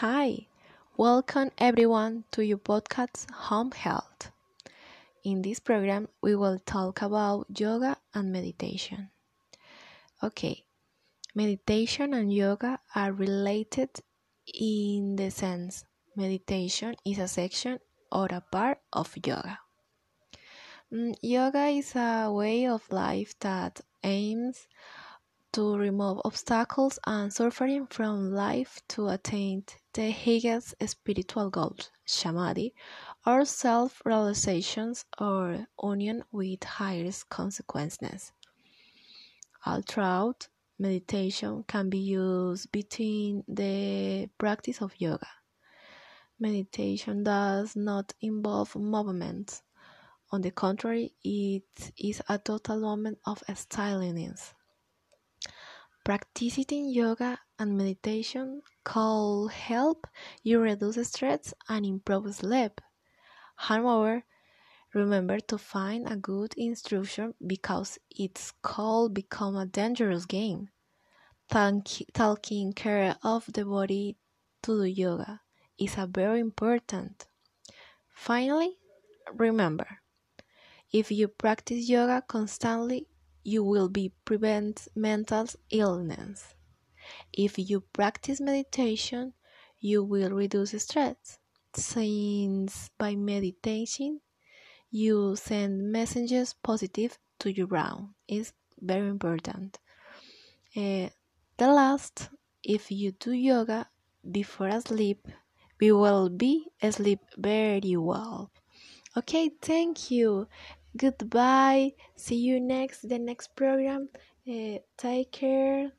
Hi, welcome everyone to your podcast Home Health. In this program, we will talk about yoga and meditation. Okay, meditation and yoga are related in the sense meditation is a section or a part of yoga. Mm, yoga is a way of life that aims to remove obstacles and suffering from life to attain the highest spiritual goals, samadhi, or self realizations or union with higher consequences. All throughout, meditation can be used between the practice of yoga. Meditation does not involve movement. On the contrary, it is a total moment of stillness. Practicing yoga and meditation can help you reduce stress and improve sleep. However, remember to find a good instruction because it could become a dangerous game. Taking care of the body to do yoga is a very important. Finally, remember, if you practice yoga constantly, you will be prevent mental illness. If you practice meditation, you will reduce stress. Since by meditating, you send messages positive to your brain is very important. Uh, the last, if you do yoga before sleep, we will be asleep very well. Okay, thank you goodbye see you next the next program uh, take care